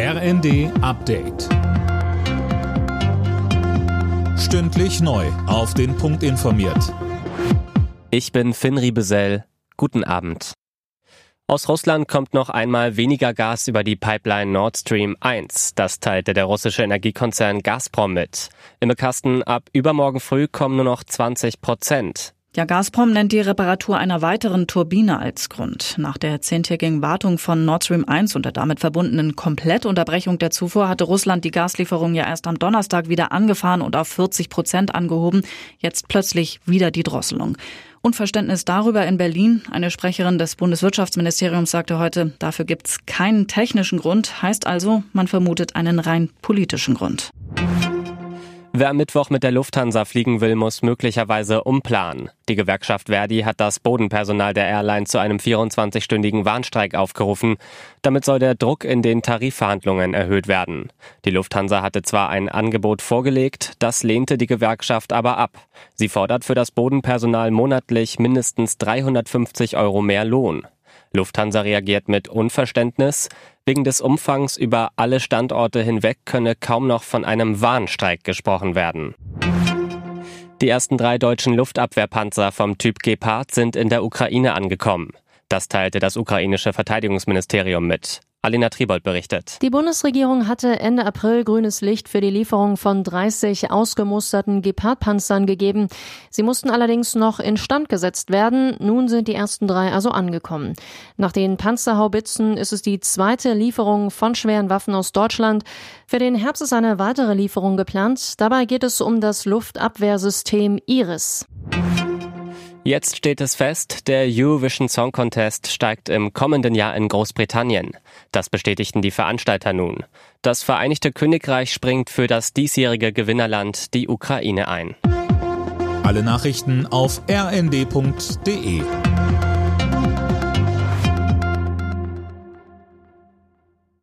RND Update. Stündlich neu. Auf den Punkt informiert. Ich bin Finn Riebesell. Guten Abend. Aus Russland kommt noch einmal weniger Gas über die Pipeline Nord Stream 1. Das teilte der russische Energiekonzern Gazprom mit. Im Kasten ab übermorgen früh kommen nur noch 20 Prozent. Ja, Gazprom nennt die Reparatur einer weiteren Turbine als Grund. Nach der zehntägigen Wartung von Nord Stream 1 und der damit verbundenen Komplettunterbrechung der Zufuhr hatte Russland die Gaslieferung ja erst am Donnerstag wieder angefahren und auf 40 Prozent angehoben. Jetzt plötzlich wieder die Drosselung. Unverständnis darüber in Berlin. Eine Sprecherin des Bundeswirtschaftsministeriums sagte heute, dafür gibt's keinen technischen Grund. Heißt also, man vermutet einen rein politischen Grund. Wer am Mittwoch mit der Lufthansa fliegen will, muss möglicherweise umplanen. Die Gewerkschaft Verdi hat das Bodenpersonal der Airline zu einem 24-stündigen Warnstreik aufgerufen. Damit soll der Druck in den Tarifverhandlungen erhöht werden. Die Lufthansa hatte zwar ein Angebot vorgelegt, das lehnte die Gewerkschaft aber ab. Sie fordert für das Bodenpersonal monatlich mindestens 350 Euro mehr Lohn. Lufthansa reagiert mit Unverständnis. Wegen des Umfangs über alle Standorte hinweg könne kaum noch von einem Warnstreik gesprochen werden. Die ersten drei deutschen Luftabwehrpanzer vom Typ Gepard sind in der Ukraine angekommen. Das teilte das ukrainische Verteidigungsministerium mit. Alina Tribold berichtet. Die Bundesregierung hatte Ende April grünes Licht für die Lieferung von 30 ausgemusterten Gepard-Panzern gegeben. Sie mussten allerdings noch instand gesetzt werden. Nun sind die ersten drei also angekommen. Nach den Panzerhaubitzen ist es die zweite Lieferung von schweren Waffen aus Deutschland. Für den Herbst ist eine weitere Lieferung geplant. Dabei geht es um das Luftabwehrsystem Iris. Jetzt steht es fest, der Eurovision Song Contest steigt im kommenden Jahr in Großbritannien. Das bestätigten die Veranstalter nun. Das Vereinigte Königreich springt für das diesjährige Gewinnerland, die Ukraine, ein. Alle Nachrichten auf rnd.de